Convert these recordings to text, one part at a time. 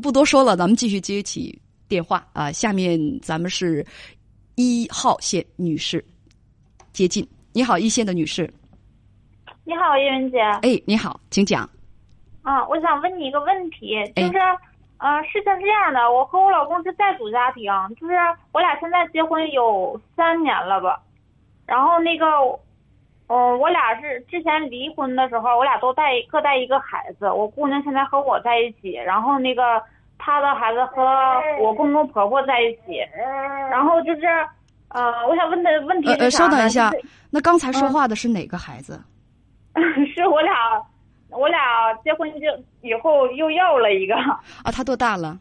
不多说了，咱们继续接起电话啊。下面咱们是一号线女士接近。你好，一线的女士。你好，叶文姐。哎，你好，请讲。啊，我想问你一个问题，就是，呃，事情是这样的，我和我老公是在组家庭，就是我俩现在结婚有三年了吧，然后那个，嗯，我俩是之前离婚的时候，我俩都带各带一个孩子，我姑娘现在和我在一起，然后那个她的孩子和我公公婆婆在一起，然后就是，呃，我想问的问题是呃，稍等一下，那刚才说话的是哪个孩子？是我俩。我俩结婚就以后又要了一个 啊，他多大了？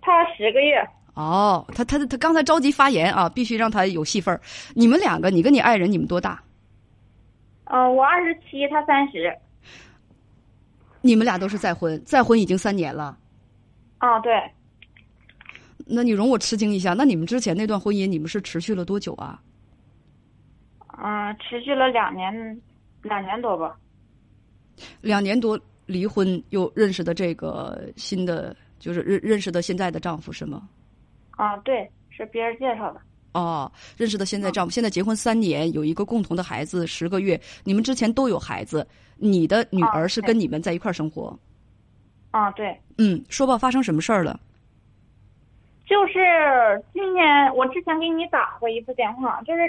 他十个月。哦，他他他刚才着急发言啊，必须让他有戏份儿。你们两个，你跟你爱人，你们多大？嗯，我二十七，他三十。你们俩都是再婚，再婚已经三年了。啊，对。那你容我吃惊一下，那你们之前那段婚姻，你们是持续了多久啊？嗯，持续了两年，两年多吧。两年多离婚，又认识的这个新的，就是认认识的现在的丈夫是吗？啊，对，是别人介绍的。哦，认识的现在丈夫，现在结婚三年，有一个共同的孩子十个月。你们之前都有孩子，你的女儿是跟你们在一块儿生活。啊，对。嗯，说吧，发生什么事儿了？就是今年我之前给你打过一次电话，就是，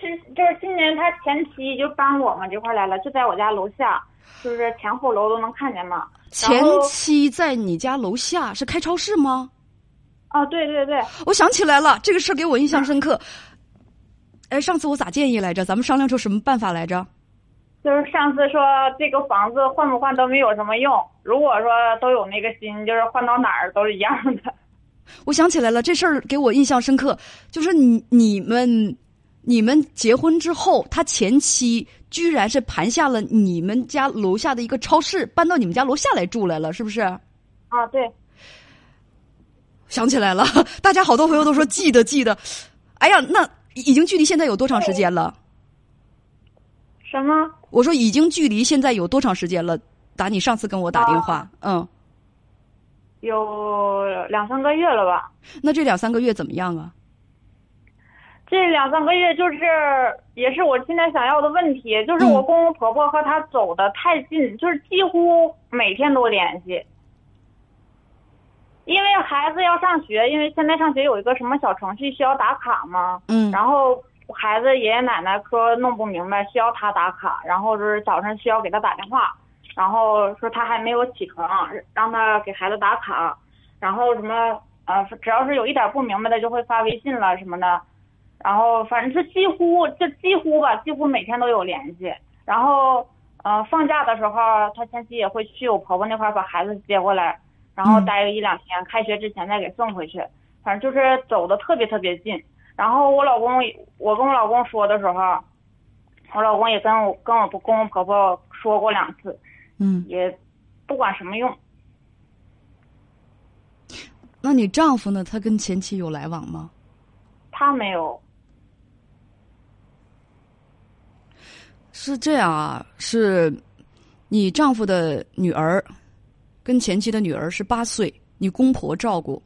是就是今年他前妻就搬我们这块来了，就在我家楼下。就是前后楼都能看见嘛。前妻在你家楼下是开超市吗？啊，对对对。我想起来了，这个事儿给我印象深刻。哎，上次我咋建议来着？咱们商量出什么办法来着？就是上次说这个房子换不换都没有什么用。如果说都有那个心，就是换到哪儿都是一样的。我想起来了，这事儿给我印象深刻。就是你你们。你们结婚之后，他前妻居然是盘下了你们家楼下的一个超市，搬到你们家楼下来住来了，是不是？啊，对。想起来了，大家好多朋友都说记得记得。哎呀，那已经距离现在有多长时间了？什么？我说已经距离现在有多长时间了？打你上次跟我打电话，嗯。有两三个月了吧？那这两三个月怎么样啊？这两三个月就是，也是我现在想要的问题，就是我公公婆婆和他走的太近，就是几乎每天都联系。因为孩子要上学，因为现在上学有一个什么小程序需要打卡嘛，嗯，然后孩子爷爷奶奶说弄不明白，需要他打卡，然后就是早上需要给他打电话，然后说他还没有起床，让他给孩子打卡，然后什么呃，只要是有一点不明白的，就会发微信了什么的。然后反正是几乎就几乎吧，几乎每天都有联系。然后，呃，放假的时候，他前妻也会去我婆婆那块把孩子接过来，然后待个一两天，开学之前再给送回去。反正就是走的特别特别近。然后我老公，我跟我老公说的时候，我老公也跟我跟我公公婆婆说过两次，嗯，也不管什么用。那你丈夫呢？他跟前妻有来往吗？他没有。是这样啊，是，你丈夫的女儿，跟前妻的女儿是八岁，你公婆照顾。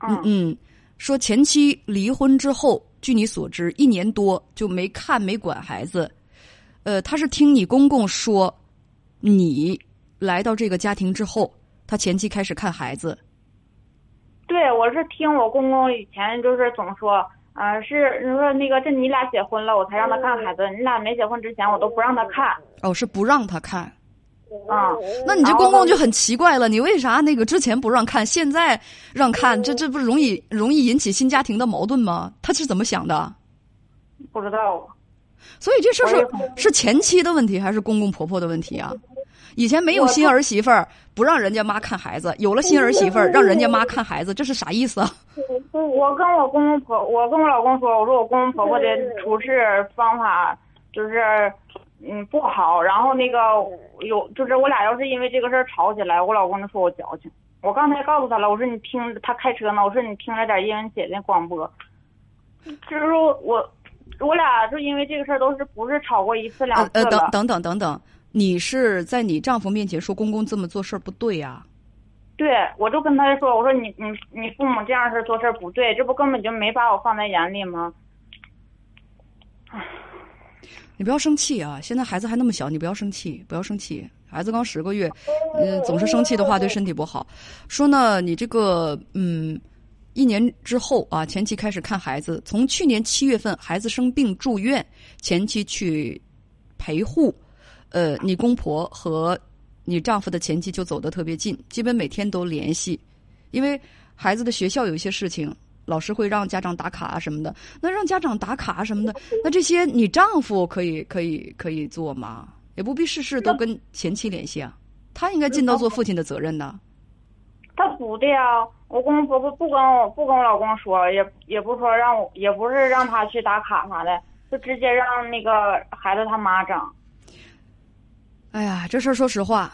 嗯嗯，说前妻离婚之后，据你所知，一年多就没看没管孩子。呃，他是听你公公说，你来到这个家庭之后，他前妻开始看孩子。对，我是听我公公以前就是总说。啊，是你说那个，这你俩结婚了，我才让他看孩子。你俩没结婚之前，我都不让他看。哦，是不让他看。啊，那你这公公就很奇怪了，你为啥那个之前不让看，现在让看？这这不容易容易引起新家庭的矛盾吗？他是怎么想的？不知道。所以这事是是前妻的问题，还是公公婆婆的问题啊？以前没有新儿媳妇儿，不让人家妈看孩子；有了新儿媳妇儿，让人家妈看孩子，这是啥意思啊？我跟我公公婆，我跟我老公说，我说我公公婆婆的处事方法就是，嗯，不好。然后那个有，就是我俩要是因为这个事儿吵起来，我老公就说我矫情。我刚才告诉他了，我说你听他开车呢，我说你听着点叶文姐的广播。就是说我，我俩就因为这个事儿都是不是吵过一次两次了？等等等等等等。你是在你丈夫面前说公公这么做事儿不对呀？对，我就跟他说，我说你你你父母这样式做事儿不对，这不根本就没把我放在眼里吗？你不要生气啊！现在孩子还那么小，你不要生气，不要生气。孩子刚十个月，嗯，总是生气的话对身体不好。说呢，你这个嗯，一年之后啊，前期开始看孩子，从去年七月份孩子生病住院，前期去陪护，呃，你公婆和你丈夫的前妻就走得特别近，基本每天都联系，因为孩子的学校有一些事情。老师会让家长打卡啊什么的，那让家长打卡什么的，那这些你丈夫可以可以可以做吗？也不必事事都跟前妻联系啊，他应该尽到做父亲的责任呢。他不的呀，我公公婆婆不跟我不跟我老公说，也也不说让我，也不是让他去打卡啥的，就直接让那个孩子他妈整。哎呀，这事儿说实话，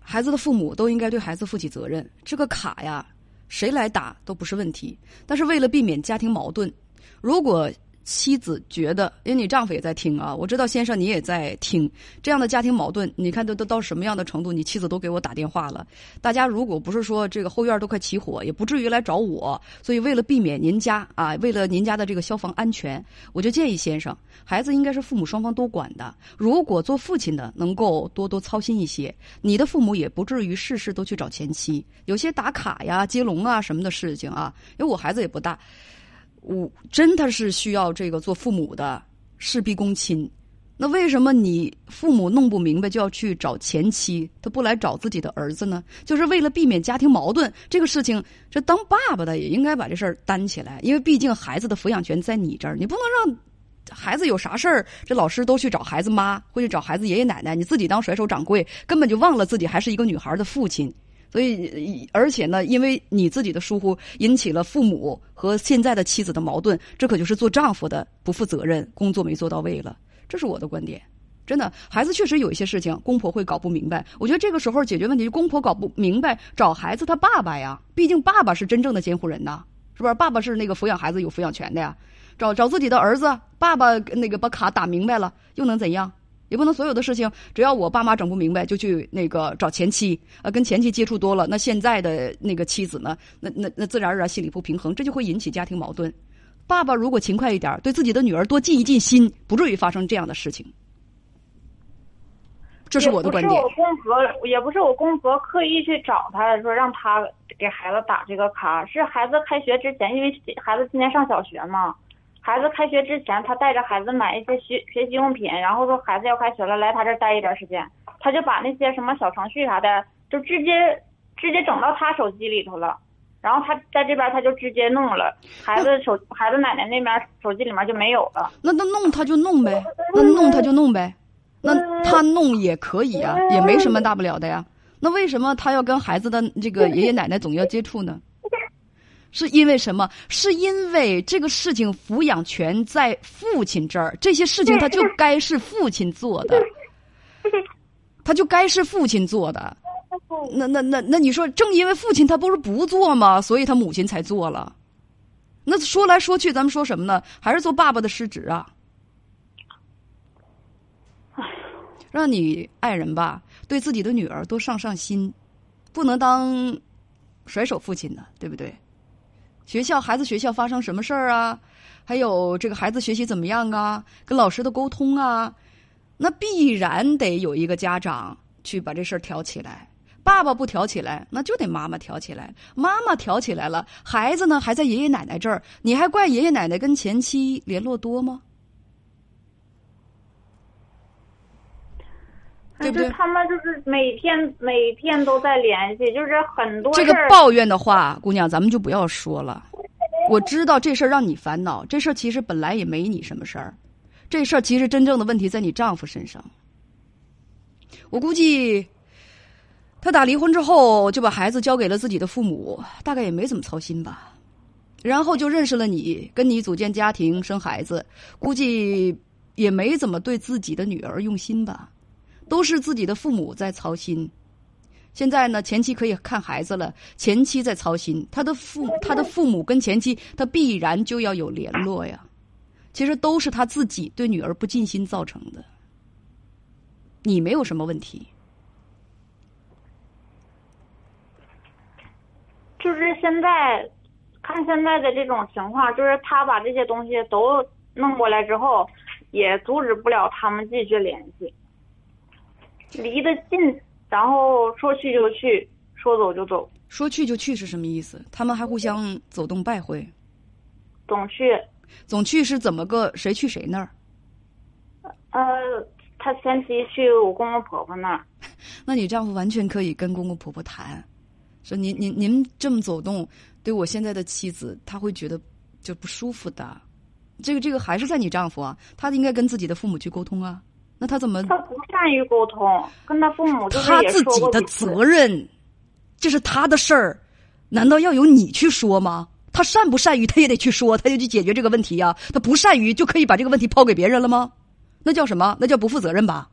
孩子的父母都应该对孩子负起责任。这个卡呀。谁来打都不是问题，但是为了避免家庭矛盾，如果。妻子觉得，因为你丈夫也在听啊，我知道先生你也在听，这样的家庭矛盾，你看都都到什么样的程度？你妻子都给我打电话了。大家如果不是说这个后院都快起火，也不至于来找我。所以为了避免您家啊，为了您家的这个消防安全，我就建议先生，孩子应该是父母双方都管的。如果做父亲的能够多多操心一些，你的父母也不至于事事都去找前妻。有些打卡呀、接龙啊什么的事情啊，因为我孩子也不大。我真的是需要这个做父母的事必躬亲，那为什么你父母弄不明白就要去找前妻，他不来找自己的儿子呢？就是为了避免家庭矛盾。这个事情，这当爸爸的也应该把这事儿担起来，因为毕竟孩子的抚养权在你这儿，你不能让孩子有啥事儿，这老师都去找孩子妈，或者找孩子爷爷奶奶，你自己当甩手掌柜，根本就忘了自己还是一个女孩的父亲。所以，而且呢，因为你自己的疏忽，引起了父母和现在的妻子的矛盾，这可就是做丈夫的不负责任，工作没做到位了。这是我的观点。真的，孩子确实有一些事情，公婆会搞不明白。我觉得这个时候解决问题，公婆搞不明白，找孩子他爸爸呀，毕竟爸爸是真正的监护人呐，是不是？爸爸是那个抚养孩子有抚养权的呀。找找自己的儿子，爸爸那个把卡打明白了，又能怎样？也不能所有的事情，只要我爸妈整不明白，就去那个找前妻，呃，跟前妻接触多了，那现在的那个妻子呢，那 那那自然而然心里不平衡，这就会引起家庭矛盾。爸爸如果勤快一点，对自己的女儿多尽一尽心，不至于发生这样的事情。这是我的观点。不是我公婆，也不是我公婆刻意去找他说让他给孩子打这个卡，是孩子开学之前，因为孩子今年上小学嘛。孩子开学之前，他带着孩子买一些学学习用品，然后说孩子要开学了，来他这儿待一段时间，他就把那些什么小程序啥的，就直接直接整到他手机里头了，然后他在这边他就直接弄了，孩子手孩子奶奶那边手机里面就没有了。那那弄他就弄呗，那弄他就弄呗，那他弄也可以啊，也没什么大不了的呀。那为什么他要跟孩子的这个爷爷奶奶总要接触呢？是因为什么？是因为这个事情抚养权在父亲这儿，这些事情他就该是父亲做的，他就该是父亲做的。那那那那，你说，正因为父亲他不是不做吗？所以他母亲才做了。那说来说去，咱们说什么呢？还是做爸爸的失职啊！让你爱人吧，对自己的女儿多上上心，不能当甩手父亲的，对不对？学校孩子学校发生什么事儿啊？还有这个孩子学习怎么样啊？跟老师的沟通啊，那必然得有一个家长去把这事儿挑起来。爸爸不挑起来，那就得妈妈挑起来。妈妈挑起来了，孩子呢还在爷爷奶奶这儿，你还怪爷爷奶奶跟前妻联络多吗？对不对？他们就是每天每天都在联系，就是很多这个抱怨的话，姑娘，咱们就不要说了。我知道这事儿让你烦恼，这事儿其实本来也没你什么事儿，这事儿其实真正的问题在你丈夫身上。我估计，他打离婚之后就把孩子交给了自己的父母，大概也没怎么操心吧。然后就认识了你，跟你组建家庭生孩子，估计也没怎么对自己的女儿用心吧。都是自己的父母在操心，现在呢，前妻可以看孩子了，前妻在操心，他的父他的父母跟前妻，他必然就要有联络呀。其实都是他自己对女儿不尽心造成的，你没有什么问题。就是现在，看现在的这种情况，就是他把这些东西都弄过来之后，也阻止不了他们继续联系。离得近，然后说去就去，说走就走。说去就去是什么意思？他们还互相走动拜会？总去。总去是怎么个？谁去谁那儿？呃，他前妻去我公公婆婆那儿。那你丈夫完全可以跟公公婆婆谈，说您您您这么走动，对我现在的妻子，他会觉得就不舒服的。这个这个还是在你丈夫啊，他应该跟自己的父母去沟通啊。那他怎么？他不善于沟通，跟他父母他自己的责任，这是他的事儿，难道要由你去说吗？他善不善于，他也得去说，他就去解决这个问题呀。他不善于，就可以把这个问题抛给别人了吗？那叫什么？那叫不负责任吧？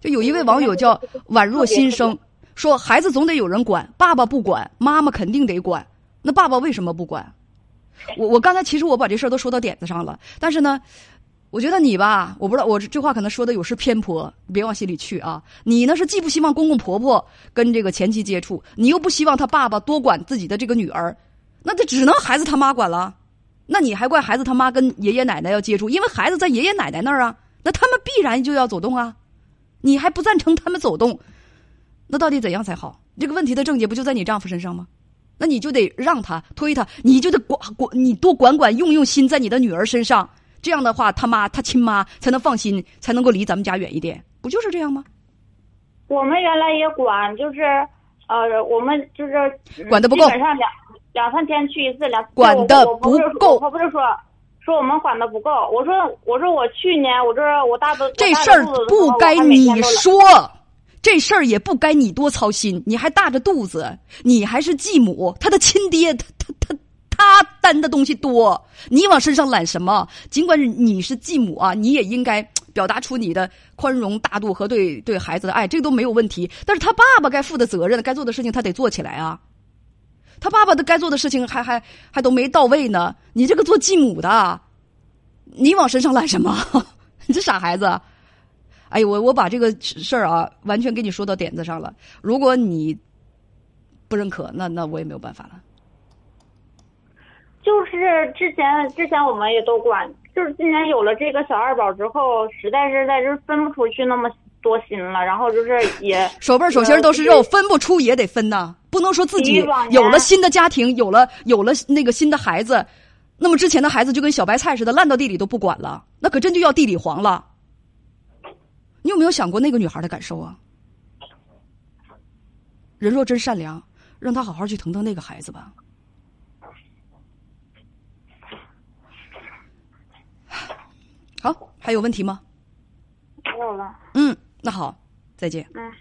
就有一位网友叫宛若新生，说孩子总得有人管，爸爸不管，妈妈肯定得管。那爸爸为什么不管？我我刚才其实我把这事儿都说到点子上了，但是呢，我觉得你吧，我不知道我这话可能说的有失偏颇，别往心里去啊。你呢是既不希望公公婆婆跟这个前妻接触，你又不希望他爸爸多管自己的这个女儿，那这只能孩子他妈管了。那你还怪孩子他妈跟爷爷奶奶要接触，因为孩子在爷爷奶奶那儿啊，那他们必然就要走动啊。你还不赞成他们走动，那到底怎样才好？这个问题的症结不就在你丈夫身上吗？那你就得让他推他，你就得管管你多管管用用心在你的女儿身上，这样的话他妈他亲妈才能放心，才能够离咱们家远一点，不就是这样吗？我们原来也管，就是呃，我们就是管的不够，基本上两两三天去一次，两管的不够。我不是说说我们管的不够，我说我说我去年我这我大的这事儿不该你说。这事儿也不该你多操心，你还大着肚子，你还是继母，他的亲爹，他他他他担的东西多，你往身上揽什么？尽管你是继母啊，你也应该表达出你的宽容大度和对对孩子的爱，这都没有问题。但是他爸爸该负的责任、该做的事情，他得做起来啊。他爸爸的该做的事情还还还都没到位呢，你这个做继母的，你往身上揽什么？你这傻孩子。哎我我把这个事儿啊，完全给你说到点子上了。如果你不认可，那那我也没有办法了。就是之前之前我们也都管，就是今年有了这个小二宝之后，实在是在这分不出去那么多心了。然后就是也手背手心都是肉，分不出也得分呐，不能说自己有了新的家庭，有了有了那个新的孩子，那么之前的孩子就跟小白菜似的烂到地里都不管了，那可真就要地里黄了。你有没有想过那个女孩的感受啊？人若真善良，让她好好去疼疼那个孩子吧。好，还有问题吗？没有了。嗯，那好，再见。嗯。